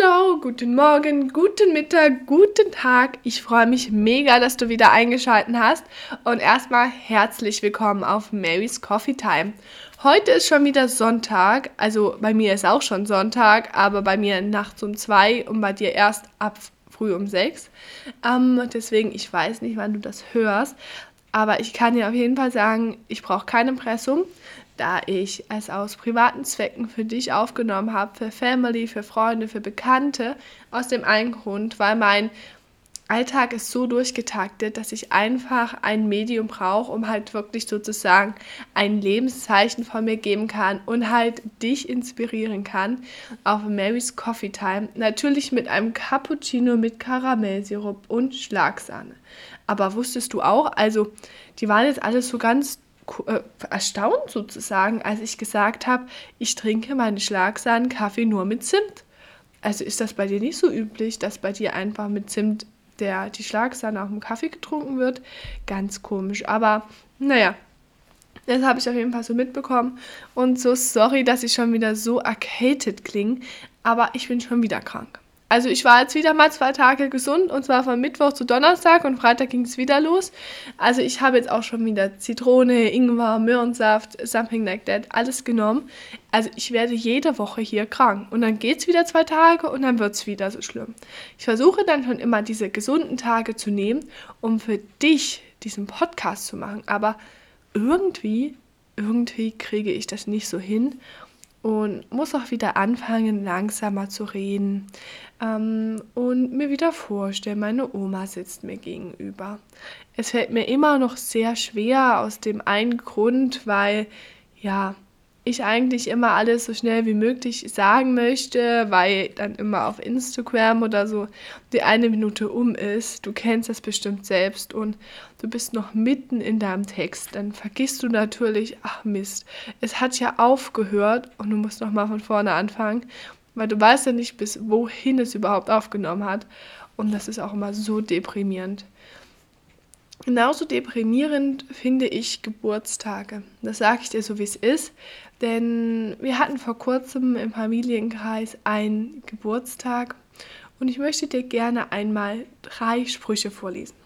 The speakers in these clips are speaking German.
Hallo, guten Morgen, guten Mittag, guten Tag. Ich freue mich mega, dass du wieder eingeschaltet hast. Und erstmal herzlich willkommen auf Mary's Coffee Time. Heute ist schon wieder Sonntag. Also bei mir ist auch schon Sonntag, aber bei mir nachts um zwei und bei dir erst ab früh um sechs. Ähm, deswegen, ich weiß nicht, wann du das hörst. Aber ich kann dir auf jeden Fall sagen, ich brauche kein Impressum da ich es aus privaten Zwecken für dich aufgenommen habe, für Family, für Freunde, für Bekannte, aus dem einen Grund, weil mein Alltag ist so durchgetaktet, dass ich einfach ein Medium brauche, um halt wirklich sozusagen ein Lebenszeichen von mir geben kann und halt dich inspirieren kann auf Mary's Coffee Time. Natürlich mit einem Cappuccino mit Karamellsirup und Schlagsahne. Aber wusstest du auch, also die waren jetzt alles so ganz erstaunt sozusagen, als ich gesagt habe, ich trinke meine Schlagsahnen Kaffee nur mit Zimt. Also ist das bei dir nicht so üblich, dass bei dir einfach mit Zimt der, die Schlagsahne auf dem Kaffee getrunken wird? Ganz komisch. Aber naja, das habe ich auf jeden Fall so mitbekommen. Und so sorry, dass ich schon wieder so erkältet klinge, aber ich bin schon wieder krank. Also ich war jetzt wieder mal zwei Tage gesund und zwar von Mittwoch zu Donnerstag und Freitag ging es wieder los. Also ich habe jetzt auch schon wieder Zitrone, Ingwer, Möhrensaft, something like that, alles genommen. Also ich werde jede Woche hier krank und dann geht es wieder zwei Tage und dann wird es wieder so schlimm. Ich versuche dann schon immer diese gesunden Tage zu nehmen, um für dich diesen Podcast zu machen. Aber irgendwie, irgendwie kriege ich das nicht so hin und muss auch wieder anfangen, langsamer zu reden ähm, und mir wieder vorstellen, meine Oma sitzt mir gegenüber. Es fällt mir immer noch sehr schwer aus dem einen Grund, weil ja, ich eigentlich immer alles so schnell wie möglich sagen möchte, weil dann immer auf Instagram oder so die eine Minute um ist. Du kennst das bestimmt selbst und du bist noch mitten in deinem Text. Dann vergisst du natürlich, ach Mist, es hat ja aufgehört und du musst nochmal von vorne anfangen, weil du weißt ja nicht, bis wohin es überhaupt aufgenommen hat. Und das ist auch immer so deprimierend. Genauso deprimierend finde ich Geburtstage. Das sage ich dir so, wie es ist. Denn wir hatten vor kurzem im Familienkreis einen Geburtstag und ich möchte dir gerne einmal drei Sprüche vorlesen.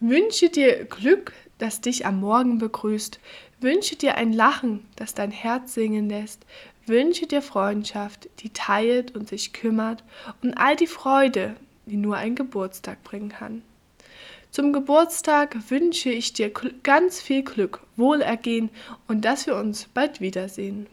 Wünsche dir Glück, das dich am Morgen begrüßt. Wünsche dir ein Lachen, das dein Herz singen lässt. Wünsche dir Freundschaft, die teilt und sich kümmert und all die Freude, die nur ein Geburtstag bringen kann. Zum Geburtstag wünsche ich dir ganz viel Glück, Wohlergehen und dass wir uns bald wiedersehen.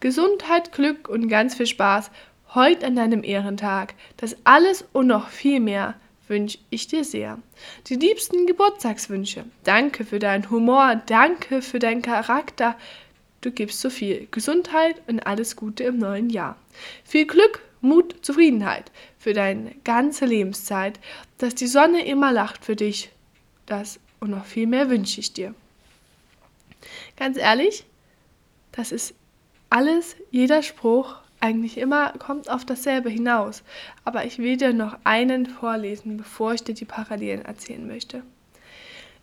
Gesundheit, Glück und ganz viel Spaß heute an deinem Ehrentag. Das alles und noch viel mehr wünsche ich dir sehr. Die liebsten Geburtstagswünsche. Danke für deinen Humor, danke für deinen Charakter. Du gibst so viel Gesundheit und alles Gute im neuen Jahr. Viel Glück, Mut, Zufriedenheit für deine ganze Lebenszeit, dass die Sonne immer lacht für dich. Das und noch viel mehr wünsche ich dir. Ganz ehrlich, das ist alles, jeder Spruch eigentlich immer kommt auf dasselbe hinaus. Aber ich will dir noch einen vorlesen, bevor ich dir die Parallelen erzählen möchte.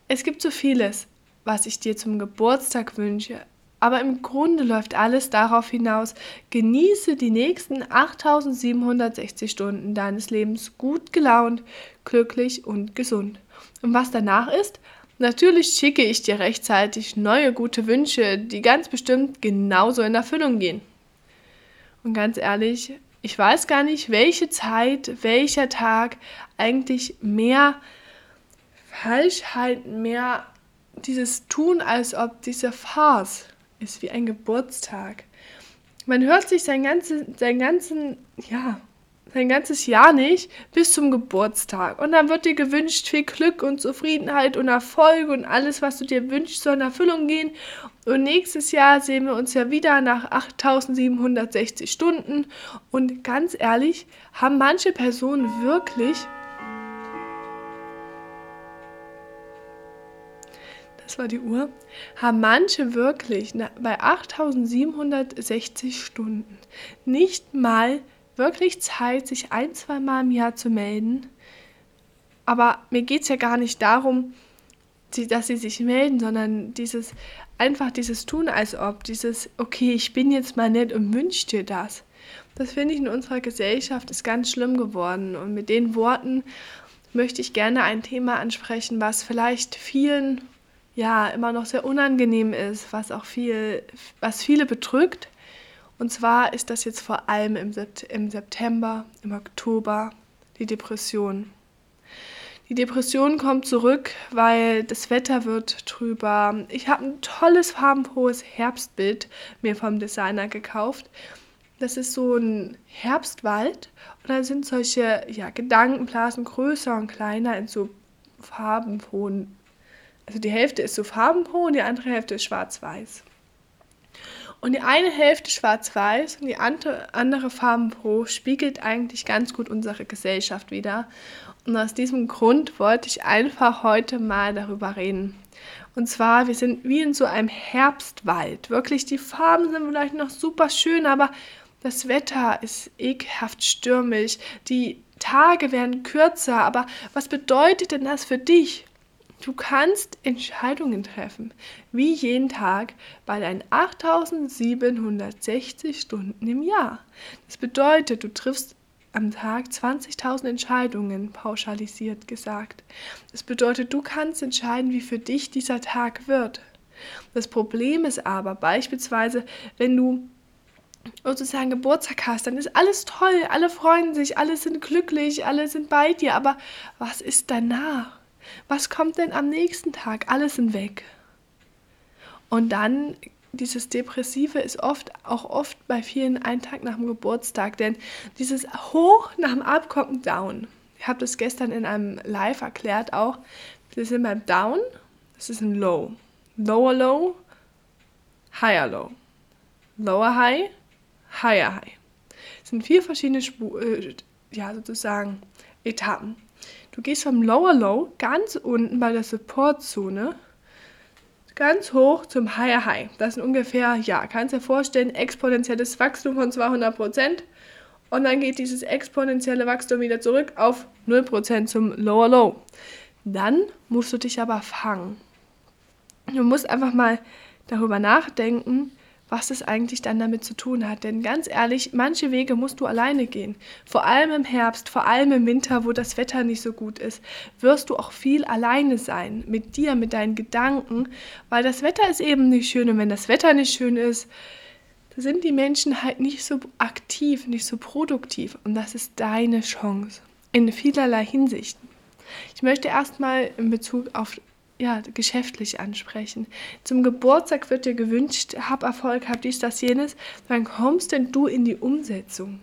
Es gibt so vieles, was ich dir zum Geburtstag wünsche, aber im Grunde läuft alles darauf hinaus, genieße die nächsten 8760 Stunden deines Lebens gut gelaunt, glücklich und gesund. Und was danach ist? Natürlich schicke ich dir rechtzeitig neue gute Wünsche, die ganz bestimmt genauso in Erfüllung gehen. Und ganz ehrlich, ich weiß gar nicht, welche Zeit, welcher Tag eigentlich mehr Falschheit, mehr dieses Tun, als ob diese Farce ist wie ein Geburtstag. Man hört sich sein, ganze, sein, ganzen, ja, sein ganzes Jahr nicht bis zum Geburtstag. Und dann wird dir gewünscht, viel Glück und Zufriedenheit und Erfolg und alles, was du dir wünschst, soll in Erfüllung gehen. Und nächstes Jahr sehen wir uns ja wieder nach 8760 Stunden. Und ganz ehrlich, haben manche Personen wirklich das war die Uhr, haben manche wirklich bei 8760 Stunden nicht mal wirklich Zeit, sich ein, zwei Mal im Jahr zu melden. Aber mir geht es ja gar nicht darum, dass sie sich melden, sondern dieses einfach dieses Tun als ob, dieses, okay, ich bin jetzt mal nett und wünsch dir das. Das finde ich in unserer Gesellschaft ist ganz schlimm geworden. Und mit den Worten möchte ich gerne ein Thema ansprechen, was vielleicht vielen ja immer noch sehr unangenehm ist, was auch viel, was viele bedrückt. Und zwar ist das jetzt vor allem im, September, im Oktober die Depression. Die Depression kommt zurück, weil das Wetter wird trüber. Ich habe ein tolles farbenfrohes Herbstbild mir vom Designer gekauft. Das ist so ein Herbstwald und da sind solche ja, Gedankenblasen größer und kleiner in so farbenfrohen. Also die Hälfte ist so farbenfroh und die andere Hälfte ist schwarz-weiß. Und die eine Hälfte schwarz-weiß und die andere, andere farbenfroh spiegelt eigentlich ganz gut unsere Gesellschaft wieder. Und aus diesem Grund wollte ich einfach heute mal darüber reden. Und zwar, wir sind wie in so einem Herbstwald. Wirklich, die Farben sind vielleicht noch super schön, aber das Wetter ist ekelhaft stürmisch. Die Tage werden kürzer. Aber was bedeutet denn das für dich? Du kannst Entscheidungen treffen, wie jeden Tag bei deinen 8760 Stunden im Jahr. Das bedeutet, du triffst am Tag 20.000 Entscheidungen, pauschalisiert gesagt. Das bedeutet, du kannst entscheiden, wie für dich dieser Tag wird. Das Problem ist aber beispielsweise, wenn du sozusagen Geburtstag hast, dann ist alles toll, alle freuen sich, alle sind glücklich, alle sind bei dir, aber was ist danach? Was kommt denn am nächsten Tag? Alles sind weg. Und dann dieses Depressive ist oft, auch oft bei vielen ein Tag nach dem Geburtstag, denn dieses Hoch nach dem Ab kommt Down. Ich habe das gestern in einem Live erklärt auch. Wir sind beim Down, das ist ein Low. Lower Low, Higher Low. Lower High, Higher High. Das sind vier verschiedene Spu äh, ja, sozusagen Etappen. Du gehst vom Lower Low ganz unten bei der Support-Zone ganz hoch zum Higher High. Das sind ungefähr, ja, kannst du dir vorstellen, exponentielles Wachstum von 200 Prozent. Und dann geht dieses exponentielle Wachstum wieder zurück auf 0% zum Lower Low. Dann musst du dich aber fangen. Du musst einfach mal darüber nachdenken, was es eigentlich dann damit zu tun hat. Denn ganz ehrlich, manche Wege musst du alleine gehen. Vor allem im Herbst, vor allem im Winter, wo das Wetter nicht so gut ist, wirst du auch viel alleine sein. Mit dir, mit deinen Gedanken, weil das Wetter ist eben nicht schön. Und wenn das Wetter nicht schön ist, sind die Menschen halt nicht so aktiv, nicht so produktiv. Und das ist deine Chance. In vielerlei Hinsichten. Ich möchte erstmal in Bezug auf ja, geschäftlich ansprechen. Zum Geburtstag wird dir gewünscht, hab Erfolg, hab dies, das, jenes. Wann kommst denn du in die Umsetzung?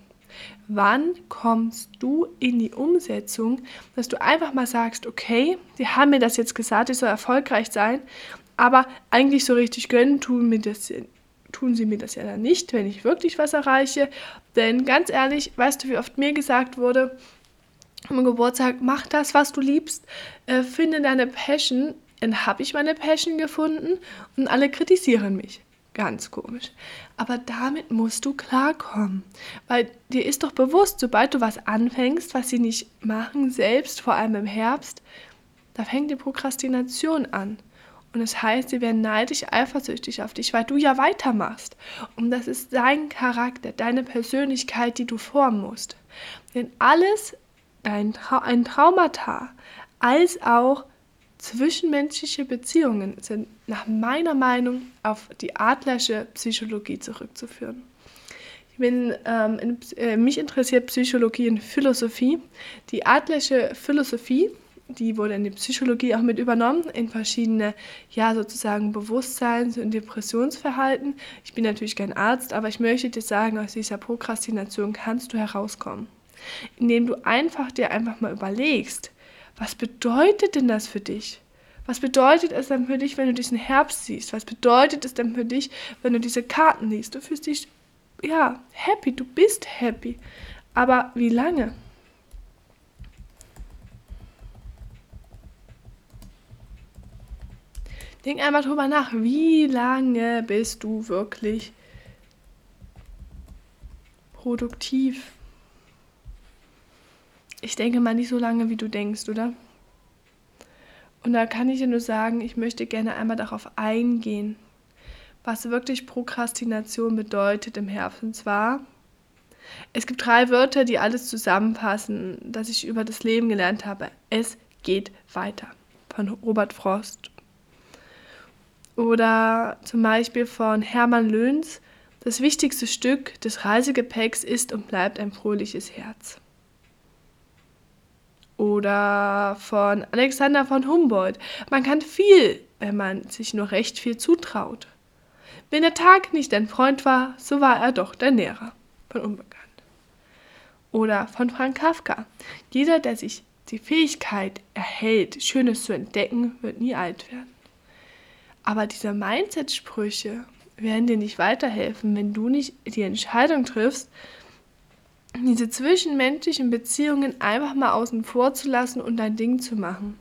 Wann kommst du in die Umsetzung, dass du einfach mal sagst, okay, die haben mir das jetzt gesagt, ich soll erfolgreich sein, aber eigentlich so richtig gönnen tun, mir das, tun sie mir das ja dann nicht, wenn ich wirklich was erreiche. Denn ganz ehrlich, weißt du, wie oft mir gesagt wurde, am Geburtstag, mach das, was du liebst, äh, finde deine Passion dann habe ich meine Passion gefunden und alle kritisieren mich. Ganz komisch. Aber damit musst du klarkommen. Weil dir ist doch bewusst, sobald du was anfängst, was sie nicht machen, selbst, vor allem im Herbst, da fängt die Prokrastination an. Und das heißt, sie werden neidisch, eifersüchtig auf dich, weil du ja weitermachst. Und das ist dein Charakter, deine Persönlichkeit, die du formen musst. Denn alles, ein, Trau ein Traumata, als auch Zwischenmenschliche Beziehungen sind nach meiner Meinung auf die adlersche Psychologie zurückzuführen. Bin, ähm, in, äh, mich interessiert Psychologie und Philosophie. Die adlersche Philosophie, die wurde in die Psychologie auch mit übernommen, in verschiedene, ja, sozusagen Bewusstseins- und Depressionsverhalten. Ich bin natürlich kein Arzt, aber ich möchte dir sagen, aus dieser Prokrastination kannst du herauskommen. Indem du einfach dir einfach mal überlegst, was bedeutet denn das für dich? Was bedeutet es dann für dich, wenn du diesen Herbst siehst? Was bedeutet es dann für dich, wenn du diese Karten liest? Du fühlst dich, ja, happy, du bist happy. Aber wie lange? Denk einmal drüber nach, wie lange bist du wirklich produktiv? Ich denke mal nicht so lange, wie du denkst, oder? Und da kann ich dir nur sagen, ich möchte gerne einmal darauf eingehen, was wirklich Prokrastination bedeutet im Herbst. Und zwar, es gibt drei Wörter, die alles zusammenpassen, das ich über das Leben gelernt habe. Es geht weiter. Von Robert Frost. Oder zum Beispiel von Hermann Löhns. Das wichtigste Stück des Reisegepäcks ist und bleibt ein fröhliches Herz. Oder von Alexander von Humboldt. Man kann viel, wenn man sich nur recht viel zutraut. Wenn der Tag nicht dein Freund war, so war er doch dein Lehrer. Von Unbekannt. Oder von Frank Kafka. Jeder, der sich die Fähigkeit erhält, Schönes zu entdecken, wird nie alt werden. Aber diese Mindset-Sprüche werden dir nicht weiterhelfen, wenn du nicht die Entscheidung triffst, diese zwischenmenschlichen Beziehungen einfach mal außen vor zu lassen und dein Ding zu machen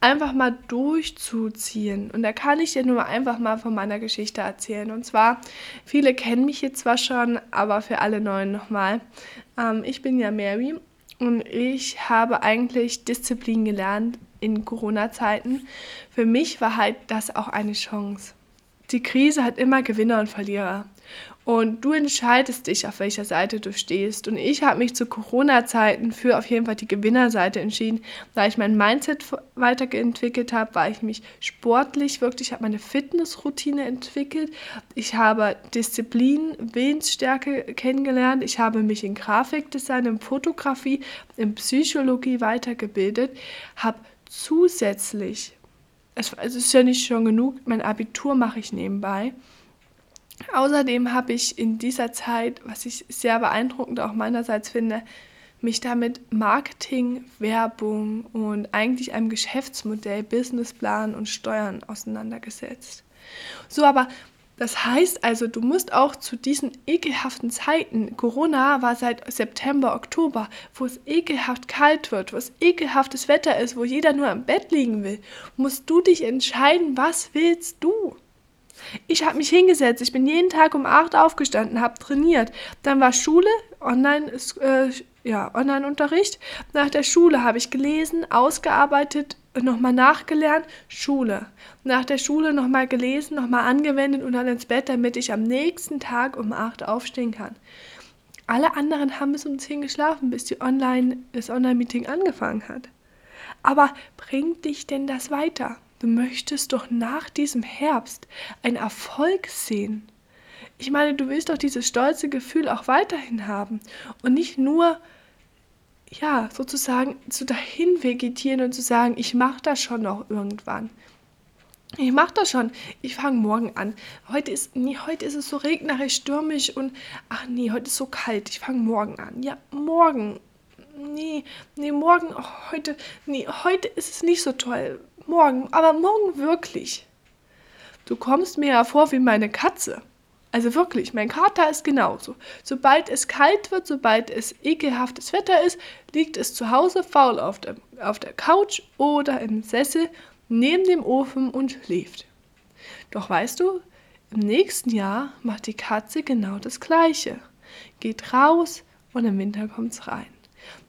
einfach mal durchzuziehen. Und da kann ich dir nur einfach mal von meiner Geschichte erzählen. Und zwar, viele kennen mich jetzt zwar schon, aber für alle Neuen nochmal. Ähm, ich bin ja Mary und ich habe eigentlich Disziplin gelernt in Corona-Zeiten. Für mich war halt das auch eine Chance. Die Krise hat immer Gewinner und Verlierer. Und du entscheidest dich, auf welcher Seite du stehst. Und ich habe mich zu Corona-Zeiten für auf jeden Fall die Gewinnerseite entschieden, da ich mein Mindset weiterentwickelt habe, weil ich mich sportlich wirklich, habe meine Fitnessroutine entwickelt. Ich habe Disziplin, Willensstärke kennengelernt. Ich habe mich in Grafikdesign, in Fotografie, in Psychologie weitergebildet, habe zusätzlich, es ist ja nicht schon genug, mein Abitur mache ich nebenbei Außerdem habe ich in dieser Zeit, was ich sehr beeindruckend auch meinerseits finde, mich damit Marketing, Werbung und eigentlich einem Geschäftsmodell, Businessplan und Steuern auseinandergesetzt. So, aber das heißt also, du musst auch zu diesen ekelhaften Zeiten, Corona war seit September, Oktober, wo es ekelhaft kalt wird, wo es ekelhaftes Wetter ist, wo jeder nur im Bett liegen will, musst du dich entscheiden, was willst du? Ich habe mich hingesetzt, ich bin jeden Tag um 8 aufgestanden, habe trainiert. Dann war Schule, Online, äh, ja, Online-Unterricht. Nach der Schule habe ich gelesen, ausgearbeitet, nochmal nachgelernt, Schule. Nach der Schule nochmal gelesen, nochmal angewendet und dann ins Bett, damit ich am nächsten Tag um 8 aufstehen kann. Alle anderen haben bis um 10 geschlafen, bis die Online, das Online-Meeting angefangen hat. Aber bringt dich denn das weiter? Du möchtest doch nach diesem Herbst einen Erfolg sehen. Ich meine, du willst doch dieses stolze Gefühl auch weiterhin haben und nicht nur, ja, sozusagen zu dahin vegetieren und zu sagen, ich mache das schon noch irgendwann. Ich mache das schon. Ich fange morgen an. Heute ist, nee, heute ist es so regnerisch, stürmisch und ach nee, heute ist so kalt. Ich fange morgen an. Ja, morgen. Nee, nee, morgen, oh, heute, nee, heute ist es nicht so toll morgen, aber morgen wirklich. Du kommst mir ja vor wie meine Katze. Also wirklich, mein Kater ist genauso. Sobald es kalt wird, sobald es ekelhaftes Wetter ist, liegt es zu Hause faul auf der, auf der Couch oder im Sessel neben dem Ofen und schläft. Doch weißt du, im nächsten Jahr macht die Katze genau das Gleiche. Geht raus und im Winter kommt's rein.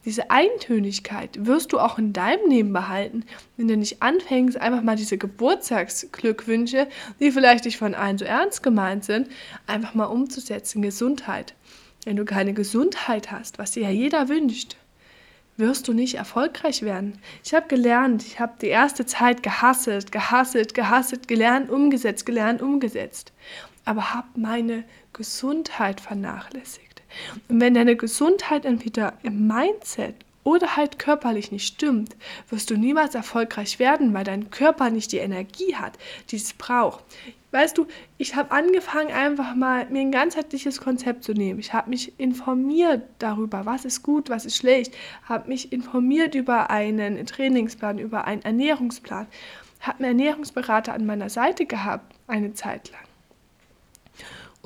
Diese Eintönigkeit wirst du auch in deinem Leben behalten, wenn du nicht anfängst, einfach mal diese Geburtstagsglückwünsche, die vielleicht nicht von allen so ernst gemeint sind, einfach mal umzusetzen. Gesundheit. Wenn du keine Gesundheit hast, was dir ja jeder wünscht, wirst du nicht erfolgreich werden. Ich habe gelernt, ich habe die erste Zeit gehasselt, gehasselt, gehasselt, gelernt, umgesetzt, gelernt, umgesetzt, aber habe meine Gesundheit vernachlässigt. Und wenn deine Gesundheit entweder im Mindset oder halt körperlich nicht stimmt, wirst du niemals erfolgreich werden, weil dein Körper nicht die Energie hat, die es braucht. Weißt du, ich habe angefangen, einfach mal mir ein ganzheitliches Konzept zu nehmen. Ich habe mich informiert darüber, was ist gut, was ist schlecht, habe mich informiert über einen Trainingsplan, über einen Ernährungsplan, habe einen Ernährungsberater an meiner Seite gehabt, eine Zeit lang.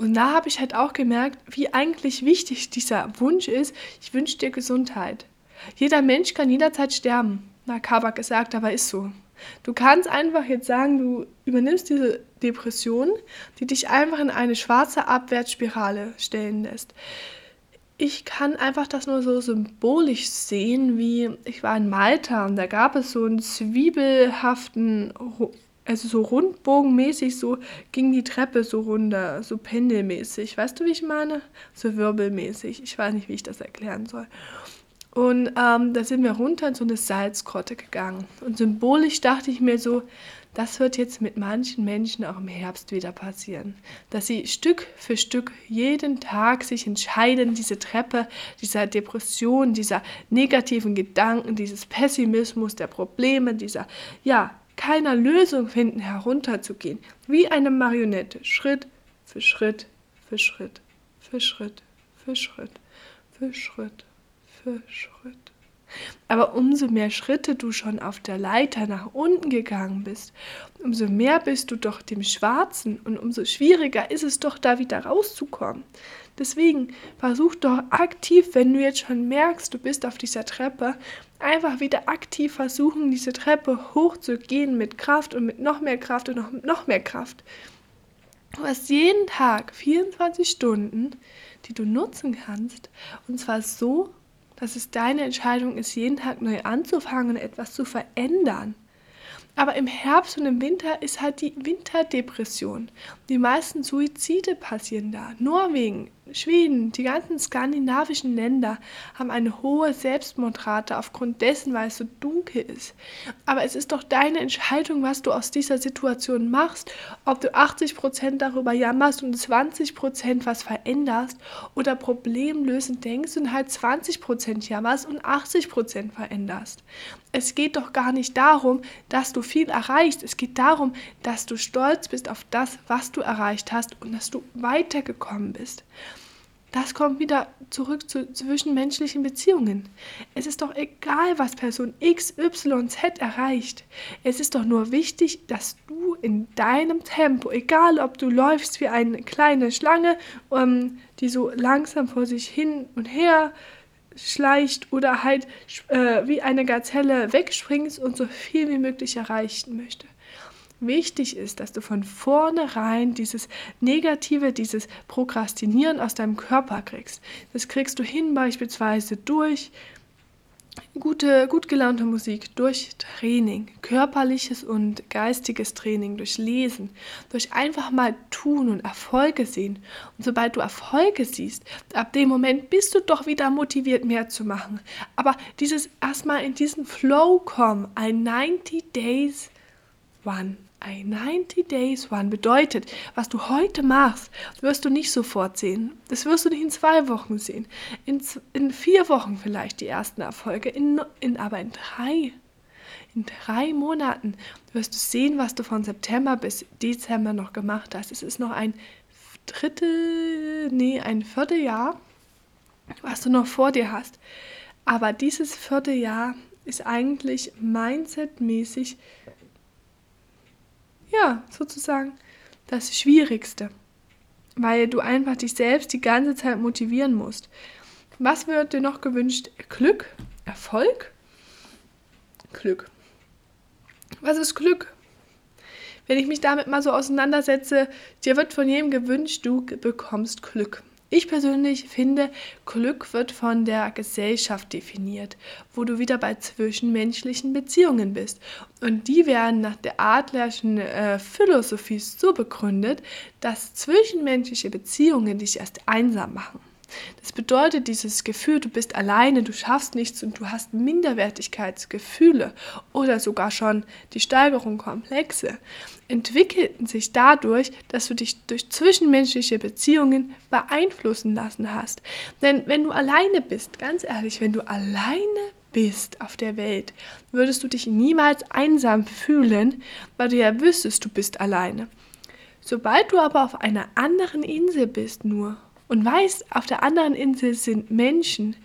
Und da habe ich halt auch gemerkt, wie eigentlich wichtig dieser Wunsch ist. Ich wünsche dir Gesundheit. Jeder Mensch kann jederzeit sterben. Na, Kabak gesagt, aber ist so. Du kannst einfach jetzt sagen, du übernimmst diese Depression, die dich einfach in eine schwarze Abwärtsspirale stellen lässt. Ich kann einfach das nur so symbolisch sehen, wie ich war in Malta und da gab es so einen zwiebelhaften also so rundbogenmäßig, so ging die Treppe so runter, so pendelmäßig. Weißt du, wie ich meine? So wirbelmäßig. Ich weiß nicht, wie ich das erklären soll. Und ähm, da sind wir runter in so eine Salzgrotte gegangen. Und symbolisch dachte ich mir so, das wird jetzt mit manchen Menschen auch im Herbst wieder passieren. Dass sie Stück für Stück jeden Tag sich entscheiden, diese Treppe dieser Depression, dieser negativen Gedanken, dieses Pessimismus, der Probleme, dieser, ja, keiner Lösung finden, herunterzugehen. Wie eine Marionette, Schritt für Schritt für Schritt für Schritt für Schritt für Schritt für Schritt. Aber umso mehr Schritte du schon auf der Leiter nach unten gegangen bist, umso mehr bist du doch dem Schwarzen und umso schwieriger ist es doch da wieder rauszukommen. Deswegen versuch doch aktiv, wenn du jetzt schon merkst, du bist auf dieser Treppe, einfach wieder aktiv versuchen, diese Treppe hochzugehen mit Kraft und mit noch mehr Kraft und noch, noch mehr Kraft. Du hast jeden Tag 24 Stunden, die du nutzen kannst, und zwar so, dass es deine Entscheidung ist, jeden Tag neu anzufangen und etwas zu verändern. Aber im Herbst und im Winter ist halt die Winterdepression. Die meisten Suizide passieren da. Norwegen, Schweden, die ganzen skandinavischen Länder haben eine hohe Selbstmordrate aufgrund dessen, weil es so dunkel ist. Aber es ist doch deine Entscheidung, was du aus dieser Situation machst, ob du 80% darüber jammerst und 20% was veränderst oder problemlösend denkst und halt 20% jammerst und 80% veränderst. Es geht doch gar nicht darum, dass du viel erreichst. Es geht darum, dass du stolz bist auf das, was du erreicht hast und dass du weitergekommen bist. Das kommt wieder zurück zu zwischenmenschlichen Beziehungen. Es ist doch egal, was Person X, Y, Z erreicht. Es ist doch nur wichtig, dass du in deinem Tempo, egal ob du läufst wie eine kleine Schlange, ähm, die so langsam vor sich hin und her schleicht oder halt äh, wie eine Gazelle wegspringst und so viel wie möglich erreichen möchte wichtig ist, dass du von vornherein dieses Negative, dieses Prokrastinieren aus deinem Körper kriegst. Das kriegst du hin beispielsweise durch gute, gut gelaunte Musik, durch Training, körperliches und geistiges Training, durch Lesen, durch einfach mal tun und Erfolge sehen. Und sobald du Erfolge siehst, ab dem Moment bist du doch wieder motiviert, mehr zu machen. Aber dieses erstmal in diesen Flow kommen, ein 90 Days One. Ein 90 Days One bedeutet, was du heute machst, wirst du nicht sofort sehen. Das wirst du nicht in zwei Wochen sehen. In, in vier Wochen vielleicht die ersten Erfolge, in, in, aber in drei. In drei Monaten wirst du sehen, was du von September bis Dezember noch gemacht hast. Es ist noch ein Drittel, nee, ein Vierteljahr, was du noch vor dir hast. Aber dieses Vierteljahr ist eigentlich mindsetmäßig ja, sozusagen das Schwierigste, weil du einfach dich selbst die ganze Zeit motivieren musst. Was wird dir noch gewünscht? Glück? Erfolg? Glück. Was ist Glück? Wenn ich mich damit mal so auseinandersetze, dir wird von jedem gewünscht, du bekommst Glück. Ich persönlich finde, Glück wird von der Gesellschaft definiert, wo du wieder bei zwischenmenschlichen Beziehungen bist. Und die werden nach der Adlerschen äh, Philosophie so begründet, dass zwischenmenschliche Beziehungen dich erst einsam machen. Das bedeutet dieses Gefühl, du bist alleine, du schaffst nichts und du hast Minderwertigkeitsgefühle oder sogar schon die Steigerung Komplexe, entwickelten sich dadurch, dass du dich durch zwischenmenschliche Beziehungen beeinflussen lassen hast. Denn wenn du alleine bist, ganz ehrlich, wenn du alleine bist auf der Welt, würdest du dich niemals einsam fühlen, weil du ja wüsstest, du bist alleine. Sobald du aber auf einer anderen Insel bist nur und weißt, auf der anderen Insel sind Menschen,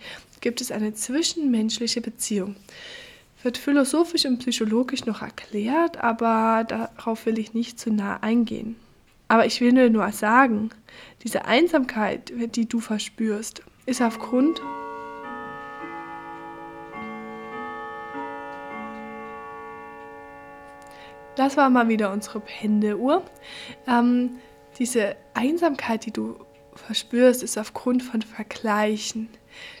gibt es eine zwischenmenschliche Beziehung. Wird philosophisch und psychologisch noch erklärt, aber darauf will ich nicht zu nah eingehen. Aber ich will nur sagen, diese Einsamkeit, die du verspürst, ist aufgrund Das war mal wieder unsere Pendeuhr. Ähm, diese Einsamkeit, die du verspürst, ist aufgrund von Vergleichen.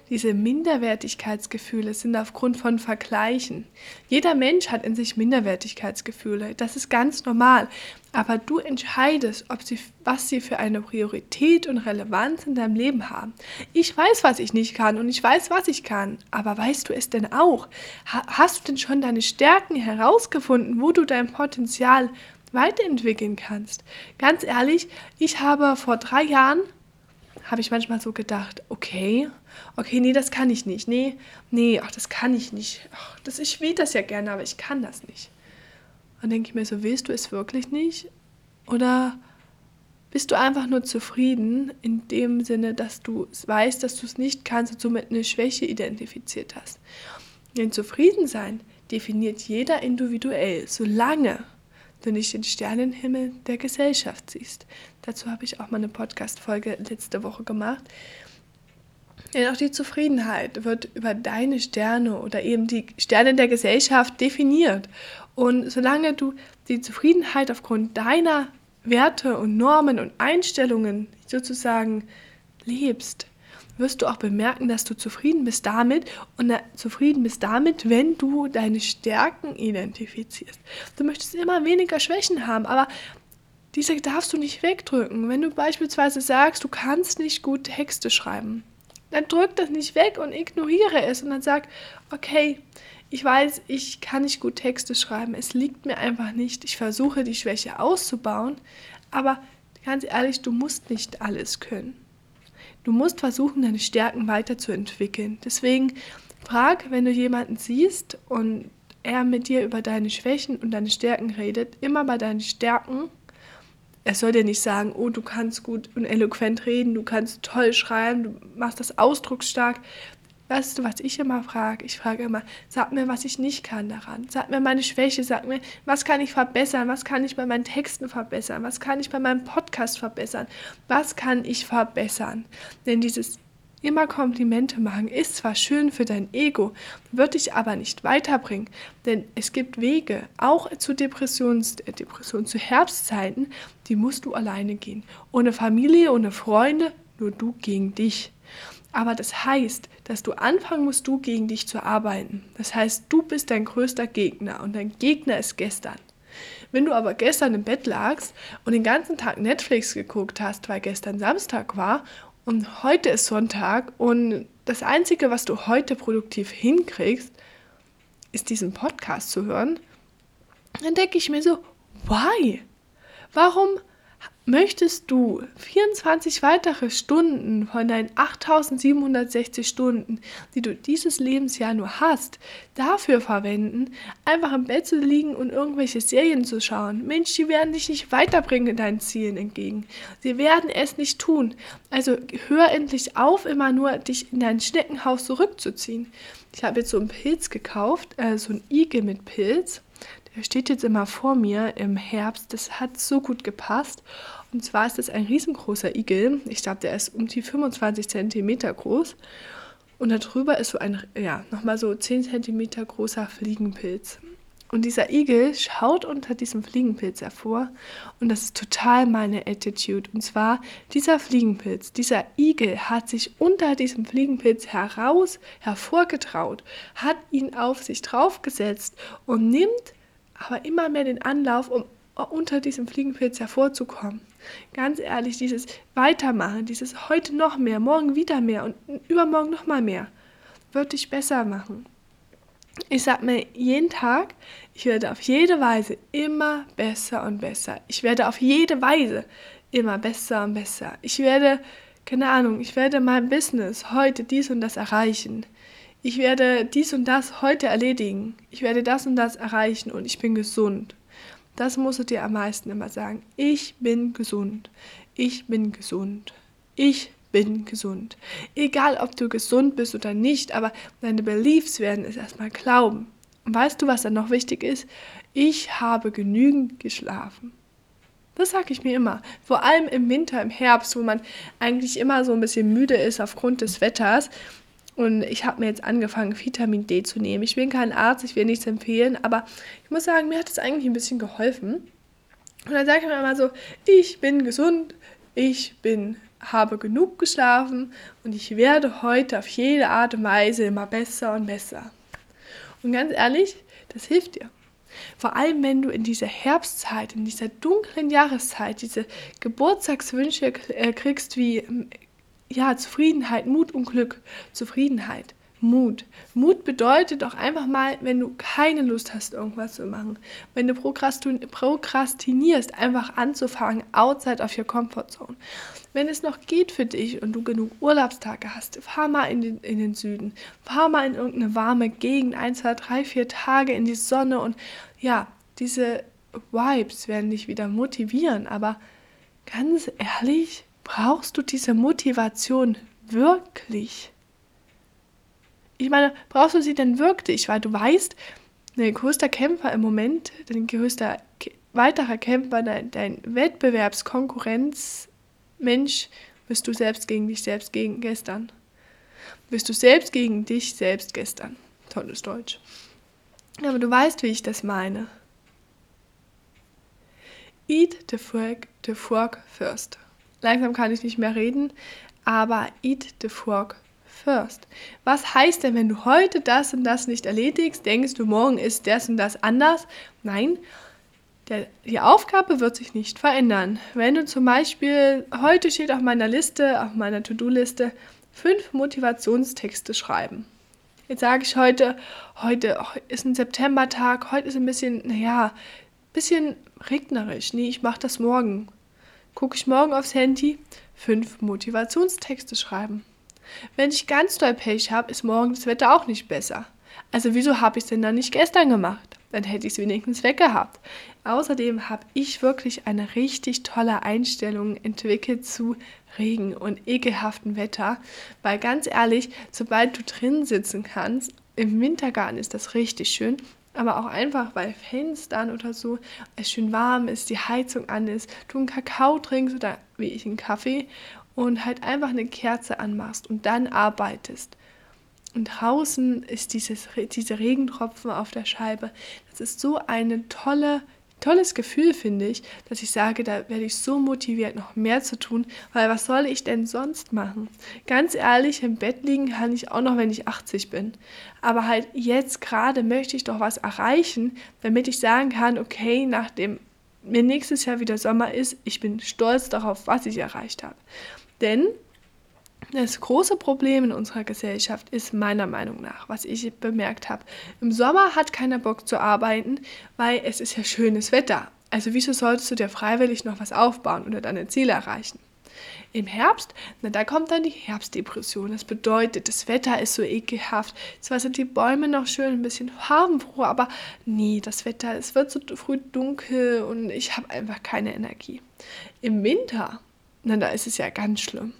Diese Minderwertigkeitsgefühle sind aufgrund von Vergleichen. Jeder Mensch hat in sich Minderwertigkeitsgefühle. Das ist ganz normal. Aber du entscheidest, ob sie, was sie für eine Priorität und Relevanz in deinem Leben haben. Ich weiß, was ich nicht kann und ich weiß, was ich kann. Aber weißt du es denn auch? hast du denn schon deine Stärken herausgefunden, wo du dein Potenzial weiterentwickeln kannst? Ganz ehrlich, ich habe vor drei Jahren habe ich manchmal so gedacht, okay, okay, nee, das kann ich nicht. Nee, nee, ach, das kann ich nicht. Ach, das, ich will das ja gerne, aber ich kann das nicht. Und denke ich mir so, willst du es wirklich nicht? Oder bist du einfach nur zufrieden in dem Sinne, dass du weißt, dass du es nicht kannst und somit eine Schwäche identifiziert hast? Den Zufriedensein definiert jeder individuell, solange du nicht den Sternenhimmel der Gesellschaft siehst. Dazu habe ich auch mal eine Podcast-Folge letzte Woche gemacht. Denn auch die Zufriedenheit wird über deine Sterne oder eben die Sterne der Gesellschaft definiert. Und solange du die Zufriedenheit aufgrund deiner Werte und Normen und Einstellungen sozusagen lebst, wirst du auch bemerken, dass du zufrieden bist damit und zufrieden bist damit, wenn du deine Stärken identifizierst. Du möchtest immer weniger Schwächen haben, aber diese darfst du nicht wegdrücken. Wenn du beispielsweise sagst, du kannst nicht gut Texte schreiben, dann drück das nicht weg und ignoriere es und dann sag, okay, ich weiß, ich kann nicht gut Texte schreiben, es liegt mir einfach nicht. Ich versuche die Schwäche auszubauen, aber ganz ehrlich, du musst nicht alles können. Du musst versuchen, deine Stärken weiterzuentwickeln. Deswegen frag, wenn du jemanden siehst und er mit dir über deine Schwächen und deine Stärken redet, immer bei deinen Stärken. Er soll dir nicht sagen, oh, du kannst gut und eloquent reden, du kannst toll schreiben, du machst das ausdrucksstark. Weißt du, was ich immer frage? Ich frage immer, sag mir, was ich nicht kann daran. Sag mir meine Schwäche, sag mir, was kann ich verbessern, was kann ich bei meinen Texten verbessern, was kann ich bei meinem Podcast verbessern, was kann ich verbessern. Denn dieses immer Komplimente machen ist zwar schön für dein Ego, wird dich aber nicht weiterbringen. Denn es gibt Wege, auch zu Depressions, äh, Depression, zu Herbstzeiten, die musst du alleine gehen. Ohne Familie, ohne Freunde, nur du gegen dich. Aber das heißt, dass du anfangen musst, du gegen dich zu arbeiten. Das heißt, du bist dein größter Gegner und dein Gegner ist gestern. Wenn du aber gestern im Bett lagst und den ganzen Tag Netflix geguckt hast, weil gestern Samstag war und heute ist Sonntag und das Einzige, was du heute produktiv hinkriegst, ist diesen Podcast zu hören, dann denke ich mir so, why? Warum Möchtest du 24 weitere Stunden von deinen 8760 Stunden, die du dieses Lebensjahr nur hast, dafür verwenden, einfach im Bett zu liegen und irgendwelche Serien zu schauen? Mensch, die werden dich nicht weiterbringen deinen Zielen entgegen. Sie werden es nicht tun. Also hör endlich auf, immer nur dich in dein Schneckenhaus zurückzuziehen. Ich habe jetzt so einen Pilz gekauft, äh, so einen Igel mit Pilz. Der steht jetzt immer vor mir im Herbst. Das hat so gut gepasst. Und zwar ist es ein riesengroßer Igel. Ich glaube, der ist um die 25 cm groß. Und darüber ist so ein, ja, nochmal so 10 cm großer Fliegenpilz. Und dieser Igel schaut unter diesem Fliegenpilz hervor und das ist total meine Attitude. Und zwar dieser Fliegenpilz, dieser Igel hat sich unter diesem Fliegenpilz heraus hervorgetraut, hat ihn auf sich draufgesetzt und nimmt aber immer mehr den Anlauf, um unter diesem Fliegenpilz hervorzukommen. Ganz ehrlich, dieses Weitermachen, dieses heute noch mehr, morgen wieder mehr und übermorgen noch mal mehr, wird dich besser machen. Ich sag mir jeden Tag, ich werde auf jede Weise immer besser und besser. Ich werde auf jede Weise immer besser und besser. Ich werde, keine Ahnung, ich werde mein Business heute dies und das erreichen. Ich werde dies und das heute erledigen. Ich werde das und das erreichen und ich bin gesund. Das musst du dir am meisten immer sagen. Ich bin gesund. Ich bin gesund. Ich bin gesund. Egal, ob du gesund bist oder nicht, aber deine Beliefs werden es erstmal glauben. Und weißt du, was dann noch wichtig ist? Ich habe genügend geschlafen. Das sage ich mir immer. Vor allem im Winter, im Herbst, wo man eigentlich immer so ein bisschen müde ist aufgrund des Wetters. Und ich habe mir jetzt angefangen, Vitamin D zu nehmen. Ich bin kein Arzt, ich will nichts empfehlen, aber ich muss sagen, mir hat es eigentlich ein bisschen geholfen. Und dann sage ich mir immer so, ich bin gesund, ich bin habe genug geschlafen und ich werde heute auf jede Art und Weise immer besser und besser. Und ganz ehrlich, das hilft dir. Vor allem, wenn du in dieser Herbstzeit, in dieser dunklen Jahreszeit diese Geburtstagswünsche äh, kriegst wie ja, Zufriedenheit, Mut und Glück, Zufriedenheit. Mut. Mut bedeutet auch einfach mal, wenn du keine Lust hast, irgendwas zu machen, wenn du prokrastinierst, einfach anzufangen, outside of your comfort zone. Wenn es noch geht für dich und du genug Urlaubstage hast, fahr mal in den, in den Süden, fahr mal in irgendeine warme Gegend, ein, zwei, drei, vier Tage in die Sonne und ja, diese Vibes werden dich wieder motivieren, aber ganz ehrlich, brauchst du diese Motivation wirklich? ich meine, brauchst du sie denn wirklich? Weil du weißt, dein größter Kämpfer im Moment, dein größter weiterer Kämpfer, dein, dein Wettbewerbskonkurrenzmensch, bist du selbst gegen dich selbst gegen gestern. Bist du selbst gegen dich selbst gestern. Tolles Deutsch. Aber du weißt, wie ich das meine. Eat the fork, the fork first. Langsam kann ich nicht mehr reden, aber eat the fork first. Was heißt denn, wenn du heute das und das nicht erledigst, denkst du, morgen ist das und das anders? Nein, der, die Aufgabe wird sich nicht verändern. Wenn du zum Beispiel, heute steht auf meiner Liste, auf meiner To-Do-Liste, fünf Motivationstexte schreiben. Jetzt sage ich heute, heute ist ein Septembertag, heute ist ein bisschen, naja, bisschen regnerisch. Nee, ich mache das morgen. Gucke ich morgen aufs Handy, fünf Motivationstexte schreiben. Wenn ich ganz doll Pech habe, ist morgen das Wetter auch nicht besser. Also wieso habe ich es denn dann nicht gestern gemacht? Dann hätte ich es wenigstens weggehabt. Außerdem habe ich wirklich eine richtig tolle Einstellung entwickelt zu Regen und ekelhaftem Wetter. Weil ganz ehrlich, sobald du drin sitzen kannst, im Wintergarten ist das richtig schön, aber auch einfach, weil Fenstern oder so es schön warm ist, die Heizung an ist, du einen Kakao trinkst oder wie ich einen Kaffee und halt einfach eine Kerze anmachst und dann arbeitest. Und draußen ist dieses, diese Regentropfen auf der Scheibe. Das ist so ein tolle, tolles Gefühl, finde ich, dass ich sage, da werde ich so motiviert, noch mehr zu tun, weil was soll ich denn sonst machen? Ganz ehrlich, im Bett liegen kann ich auch noch, wenn ich 80 bin. Aber halt jetzt gerade möchte ich doch was erreichen, damit ich sagen kann, okay, nachdem mir nächstes Jahr wieder Sommer ist, ich bin stolz darauf, was ich erreicht habe. Denn das große Problem in unserer Gesellschaft ist meiner Meinung nach, was ich bemerkt habe. Im Sommer hat keiner Bock zu arbeiten, weil es ist ja schönes Wetter. Also wieso solltest du dir freiwillig noch was aufbauen oder deine Ziele erreichen? Im Herbst, na, da kommt dann die Herbstdepression. Das bedeutet, das Wetter ist so ekelhaft. Zwar sind die Bäume noch schön, ein bisschen farbenfroh, aber nee, das Wetter, es wird so früh dunkel und ich habe einfach keine Energie. Im Winter, na, da ist es ja ganz schlimm.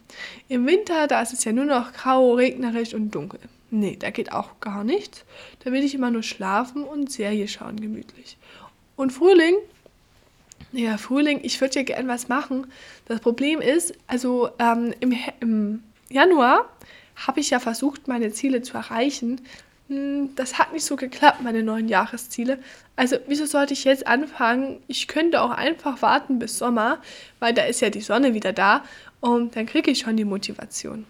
Im Winter, da ist es ja nur noch grau, regnerisch und dunkel. Nee, da geht auch gar nichts. Da will ich immer nur schlafen und Serie schauen, gemütlich. Und Frühling, ja, Frühling, ich würde ja gern was machen. Das Problem ist, also ähm, im, im Januar habe ich ja versucht, meine Ziele zu erreichen, das hat nicht so geklappt, meine neuen Jahresziele. Also wieso sollte ich jetzt anfangen? Ich könnte auch einfach warten bis Sommer, weil da ist ja die Sonne wieder da und dann kriege ich schon die Motivation.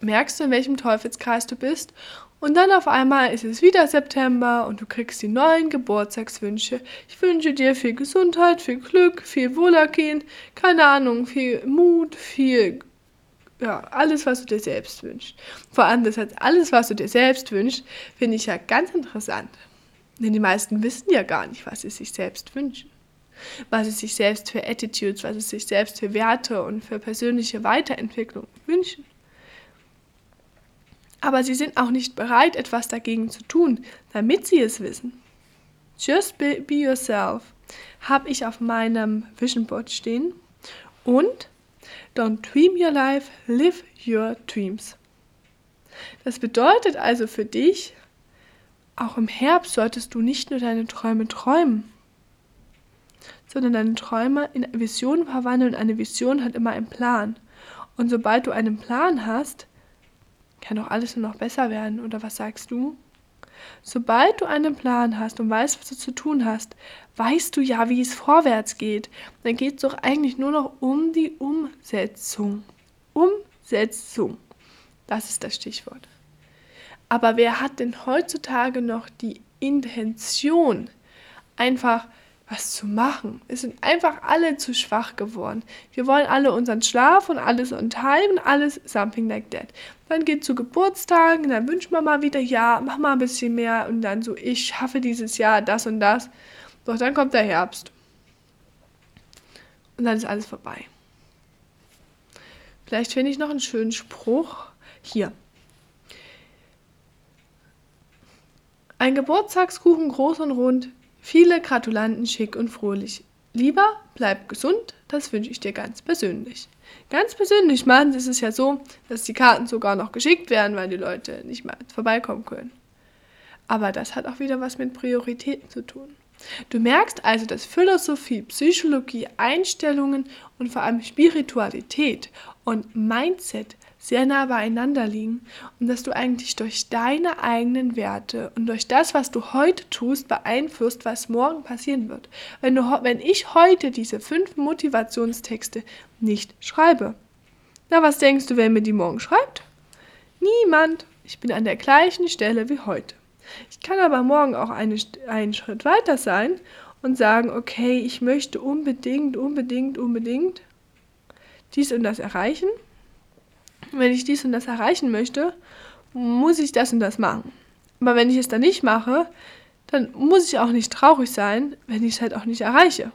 Merkst du, in welchem Teufelskreis du bist? Und dann auf einmal ist es wieder September und du kriegst die neuen Geburtstagswünsche. Ich wünsche dir viel Gesundheit, viel Glück, viel Wohlergehen, keine Ahnung, viel Mut, viel ja, alles, was du dir selbst wünschst. Vor allem das heißt, alles, was du dir selbst wünschst, finde ich ja ganz interessant. Denn die meisten wissen ja gar nicht, was sie sich selbst wünschen. Was sie sich selbst für Attitudes, was sie sich selbst für Werte und für persönliche Weiterentwicklung wünschen. Aber sie sind auch nicht bereit, etwas dagegen zu tun, damit sie es wissen. Just be, be yourself habe ich auf meinem Vision Board stehen und Don't dream your life, live your dreams. Das bedeutet also für dich, auch im Herbst solltest du nicht nur deine Träume träumen, sondern deine Träume in Visionen verwandeln. Und eine Vision hat immer einen Plan. Und sobald du einen Plan hast, kann auch alles nur noch besser werden. Oder was sagst du? Sobald du einen Plan hast und weißt, was du zu tun hast, weißt du ja, wie es vorwärts geht. Dann geht es doch eigentlich nur noch um die Umsetzung. Umsetzung. Das ist das Stichwort. Aber wer hat denn heutzutage noch die Intention, einfach was zu machen? Es sind einfach alle zu schwach geworden. Wir wollen alle unseren Schlaf und alles on time und alles something like that. Dann geht zu Geburtstagen, dann wünscht man mal wieder, ja, mach mal ein bisschen mehr und dann so, ich schaffe dieses Jahr das und das. Doch dann kommt der Herbst. Und dann ist alles vorbei. Vielleicht finde ich noch einen schönen Spruch hier. Ein Geburtstagskuchen groß und rund, viele Gratulanten schick und fröhlich. Lieber bleib gesund, das wünsche ich dir ganz persönlich. Ganz persönlich machen ist es ja so, dass die Karten sogar noch geschickt werden, weil die Leute nicht mal vorbeikommen können. Aber das hat auch wieder was mit Prioritäten zu tun. Du merkst also, dass Philosophie, Psychologie, Einstellungen und vor allem Spiritualität und Mindset sehr nah beieinander liegen und dass du eigentlich durch deine eigenen Werte und durch das, was du heute tust, beeinflusst, was morgen passieren wird. Wenn, du, wenn ich heute diese fünf Motivationstexte nicht schreibe, na, was denkst du, wer mir die morgen schreibt? Niemand. Ich bin an der gleichen Stelle wie heute. Ich kann aber morgen auch eine, einen Schritt weiter sein und sagen, okay, ich möchte unbedingt, unbedingt, unbedingt dies und das erreichen. Wenn ich dies und das erreichen möchte, muss ich das und das machen. Aber wenn ich es dann nicht mache, dann muss ich auch nicht traurig sein, wenn ich es halt auch nicht erreiche.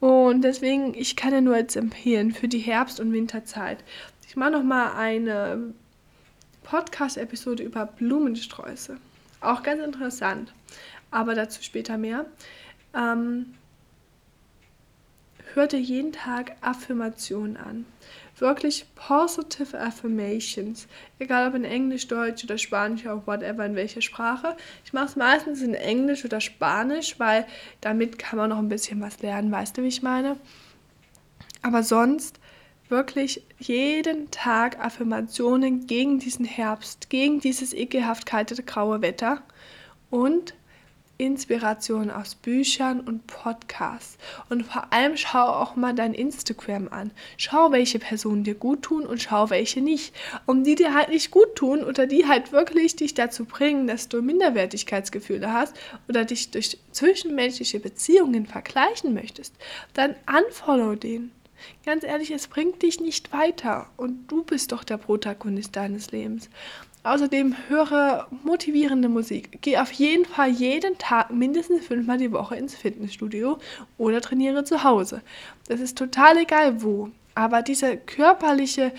Und deswegen, ich kann ja nur jetzt empfehlen für die Herbst- und Winterzeit. Ich mache noch mal eine Podcast-Episode über Blumensträuße. Auch ganz interessant, aber dazu später mehr. Ähm, hör dir jeden Tag Affirmationen an. Wirklich positive Affirmations. Egal ob in Englisch, Deutsch oder Spanisch oder whatever, in welcher Sprache. Ich mache es meistens in Englisch oder Spanisch, weil damit kann man noch ein bisschen was lernen. Weißt du, wie ich meine? Aber sonst wirklich jeden Tag Affirmationen gegen diesen Herbst, gegen dieses ekelhaft kalte, graue Wetter und Inspiration aus Büchern und Podcasts. Und vor allem schau auch mal dein Instagram an. Schau, welche Personen dir gut tun und schau, welche nicht. Und die dir halt nicht gut tun oder die halt wirklich dich dazu bringen, dass du Minderwertigkeitsgefühle hast oder dich durch zwischenmenschliche Beziehungen vergleichen möchtest, dann unfollow den. Ganz ehrlich, es bringt dich nicht weiter und du bist doch der Protagonist deines Lebens. Außerdem höre motivierende Musik. Geh auf jeden Fall jeden Tag mindestens fünfmal die Woche ins Fitnessstudio oder trainiere zu Hause. Das ist total egal wo. Aber diese körperliche,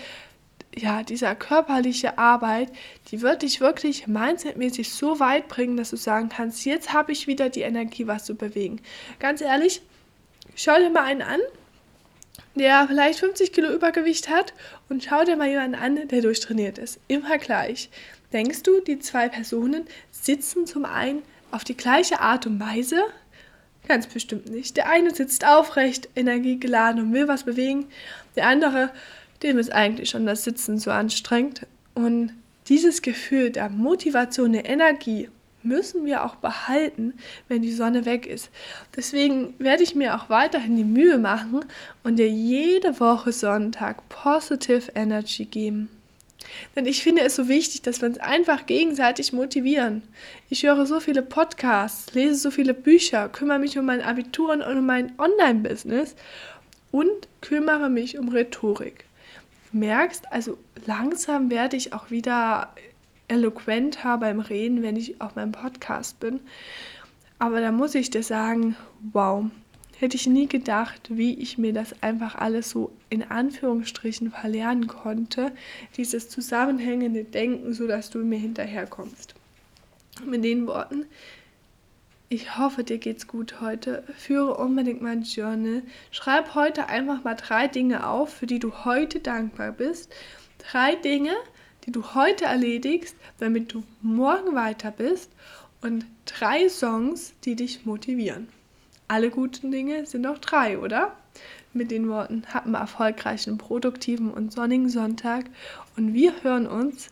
ja, dieser körperliche Arbeit, die wird dich wirklich mindsetmäßig so weit bringen, dass du sagen kannst, jetzt habe ich wieder die Energie, was zu bewegen. Ganz ehrlich, schau dir mal einen an, der vielleicht 50 Kilo Übergewicht hat und schau dir mal jemanden an, der durchtrainiert ist. Im Vergleich. Denkst du, die zwei Personen sitzen zum einen auf die gleiche Art und Weise? Ganz bestimmt nicht. Der eine sitzt aufrecht, energiegeladen und will was bewegen. Der andere, dem ist eigentlich schon das Sitzen so anstrengend. Und dieses Gefühl der Motivation, der Energie müssen wir auch behalten, wenn die Sonne weg ist. Deswegen werde ich mir auch weiterhin die Mühe machen und dir jede Woche Sonntag Positive Energy geben. Denn ich finde es so wichtig, dass wir uns einfach gegenseitig motivieren. Ich höre so viele Podcasts, lese so viele Bücher, kümmere mich um mein Abitur und um mein Online-Business und kümmere mich um Rhetorik. Merkst, also langsam werde ich auch wieder eloquenter beim Reden, wenn ich auf meinem Podcast bin. Aber da muss ich dir sagen, wow, hätte ich nie gedacht, wie ich mir das einfach alles so in Anführungsstrichen verlernen konnte, dieses zusammenhängende Denken, sodass du mir hinterherkommst. Mit den Worten, ich hoffe, dir geht's gut heute. Führe unbedingt mein Journal. Schreib heute einfach mal drei Dinge auf, für die du heute dankbar bist. Drei Dinge, die du heute erledigst, damit du morgen weiter bist und drei Songs, die dich motivieren. Alle guten Dinge sind noch drei, oder? Mit den Worten, hab einen erfolgreichen, produktiven und sonnigen Sonntag und wir hören uns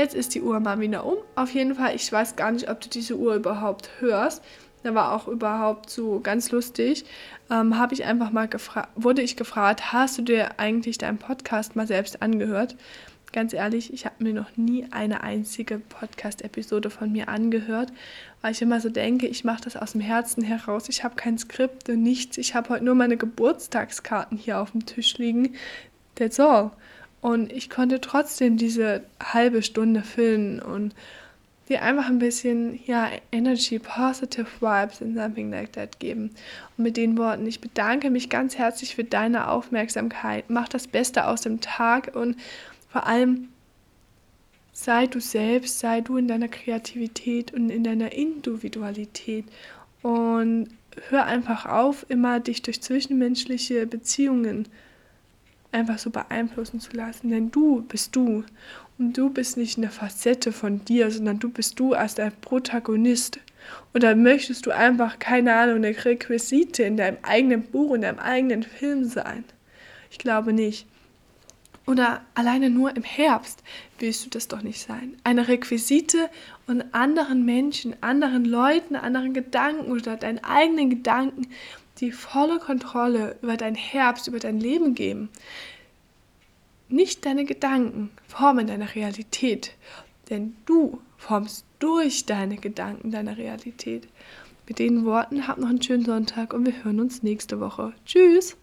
Jetzt ist die Uhr mal wieder um. Auf jeden Fall, ich weiß gar nicht, ob du diese Uhr überhaupt hörst. Da war auch überhaupt so ganz lustig. Ähm, habe ich einfach mal gefragt, wurde ich gefragt, hast du dir eigentlich deinen Podcast mal selbst angehört? Ganz ehrlich, ich habe mir noch nie eine einzige Podcast-Episode von mir angehört, weil ich immer so denke, ich mache das aus dem Herzen heraus. Ich habe kein Skript und nichts. Ich habe heute nur meine Geburtstagskarten hier auf dem Tisch liegen. That's all. Und ich konnte trotzdem diese halbe Stunde füllen und dir einfach ein bisschen ja, Energy, positive Vibes and something like that geben. Und mit den Worten, ich bedanke mich ganz herzlich für deine Aufmerksamkeit. Mach das Beste aus dem Tag und vor allem sei du selbst, sei du in deiner Kreativität und in deiner Individualität und hör einfach auf, immer dich durch zwischenmenschliche Beziehungen einfach so beeinflussen zu lassen, denn du bist du und du bist nicht eine Facette von dir, sondern du bist du als dein Protagonist. Oder möchtest du einfach, keine Ahnung, eine Requisite in deinem eigenen Buch, in deinem eigenen Film sein? Ich glaube nicht. Oder alleine nur im Herbst willst du das doch nicht sein. Eine Requisite und anderen Menschen, anderen Leuten, anderen Gedanken oder deinen eigenen Gedanken die volle Kontrolle über dein Herbst, über dein Leben geben. Nicht deine Gedanken formen deine Realität, denn du formst durch deine Gedanken deine Realität. Mit den Worten habt noch einen schönen Sonntag und wir hören uns nächste Woche. Tschüss!